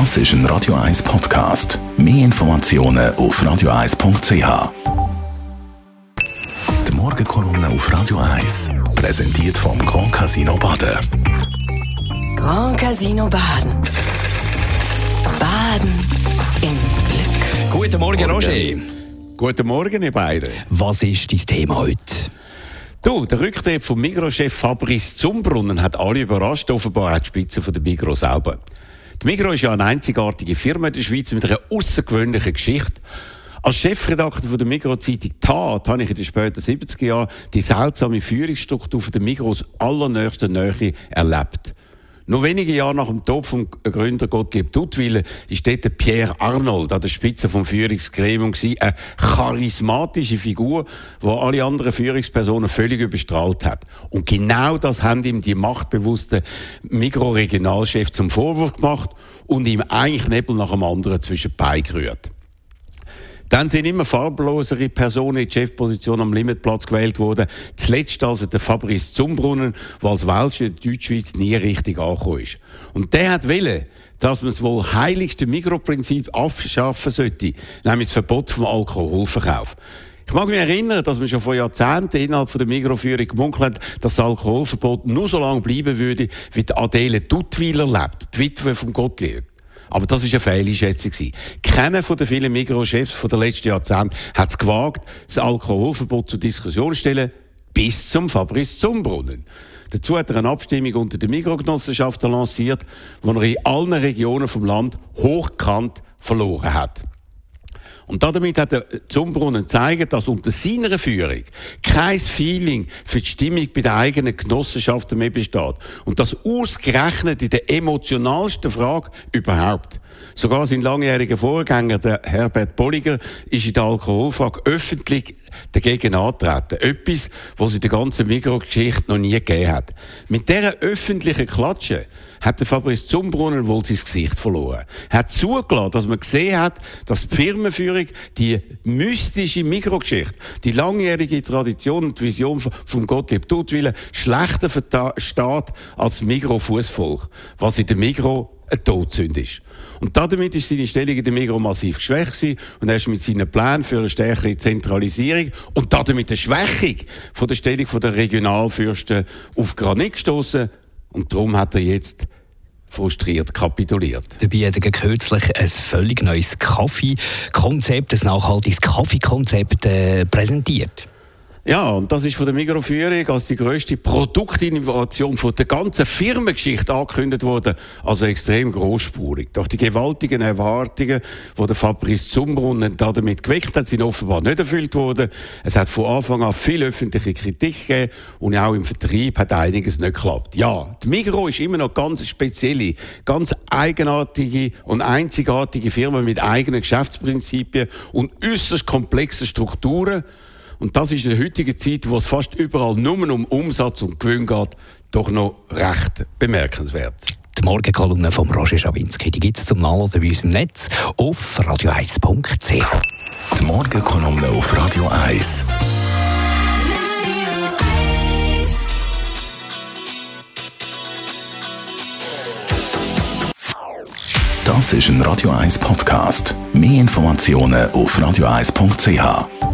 Das ist ein Radio 1 Podcast. Mehr Informationen auf radio1.ch. Die Morgenkolumne auf Radio 1 präsentiert vom Grand Casino Baden. Grand Casino Baden. Baden im Glück. Guten Morgen, Roger. Guten Morgen, ihr beiden. Was ist dein Thema heute? Du, der Rücktritt vom Migros-Chef Fabrice Zumbrunnen hat alle überrascht, offenbar auch die Spitze von der Migros selber. Die Migros ist ja eine einzigartige Firma in der Schweiz mit einer außergewöhnlichen Geschichte. Als Chefredakteur der Migros-Zeitung Tat habe ich in den späten 70er Jahren die seltsame Führungsstruktur von der Migros allernächsten Nähe erlebt. Nur wenige Jahre nach dem Tod vom Gründer Gottlieb Duttwiller ist dort Pierre Arnold an der Spitze vom Führungsgremium gewesen. Eine charismatische Figur, die alle anderen Führungspersonen völlig überstrahlt hat. Und genau das haben ihm die machtbewussten Mikroregionalchefs zum Vorwurf gemacht und ihm eigentlich Nebel nach dem anderen zwischen die Beine gerührt. Dann sind immer farblosere Personen in die Chefposition am Limitplatz gewählt worden. Zuletzt also der Fabrice Zumbrunnen, der als Welscher in Deutschschweiz nie richtig angekommen ist. Und der hat wollen, dass man das wohl heiligste Mikroprinzip abschaffen sollte, nämlich das Verbot vom Alkoholverkauf. Ich mag mich erinnern, dass man schon vor Jahrzehnten innerhalb der Mikroführung gemunkelt hat, dass das Alkoholverbot nur so lange bleiben würde, wie die Adele Duttweiler lebt, die Witwe von Gottlieb. Aber das war eine Fehleinschätzung. Keiner von den vielen Mikrochefs der letzten Jahrzehnte hat es gewagt, das Alkoholverbot zur Diskussion zu stellen, bis zum Fabrice Zumbrunnen. Dazu hat er eine Abstimmung unter den Mikrogenossenschaften lanciert, die er in allen Regionen vom Land hochkant verloren hat. Und damit hat der Zumbrunnen gezeigt, dass unter seiner Führung kein Feeling für die Stimmung bei den eigenen Genossenschaften mehr besteht. Und das ausgerechnet in der emotionalsten Frage überhaupt. Sogar sein langjähriger Vorgänger, der Herbert Bolliger, ist in der Alkoholfrage öffentlich dagegen antreten. Etwas, was es in der ganzen Mikrogeschichte noch nie gegeben hat. Mit dieser öffentlichen Klatsche hat der Fabrice Zumbrunnen wohl sein Gesicht verloren. Er hat zugelassen, dass man gesehen hat, dass die Firmenführung die mystische Mikrogeschichte, die langjährige Tradition und Vision von Gottlieb Duttwiller schlechter versteht als Mikro-Fußvolk, was in der Mikro eine Todsünde ist. Und damit ist seine Stellung in der Migros massiv geschwächt und er ist mit seinen Plänen für eine stärkere Zentralisierung und damit eine Schwächung von der Stellung der Regionalfürsten auf Granit gestoßen und darum hat er jetzt frustriert kapituliert. Dabei hat er kürzlich ein völlig neues Kaffeekonzept, ein nachhaltiges Kaffeekonzept äh, präsentiert. Ja, und das ist von der Mikroführung als die größte Produktinnovation von der ganzen Firmengeschichte angekündigt worden, also extrem großspurig. Doch die gewaltigen Erwartungen, die der Fabrice Zumbrunn damit geweckt hat, sind offenbar nicht erfüllt worden. Es hat von Anfang an viel öffentliche Kritik gegeben und auch im Vertrieb hat einiges nicht geklappt. Ja, die Migro ist immer noch ganz spezielle, ganz eigenartige und einzigartige Firma mit eigenen Geschäftsprinzipien und äußerst komplexen Strukturen. Und das ist in der heutigen Zeit, wo es fast überall nur um Umsatz und Gewinn geht, doch noch recht bemerkenswert. Die Morgenkolumne von Roger Schawinski, die gibt es zum Nachlesen bei uns im Netz auf radio1.ch. Die Morgenkolumne auf Radio 1. Das ist ein Radio 1 Podcast. Mehr Informationen auf radio1.ch.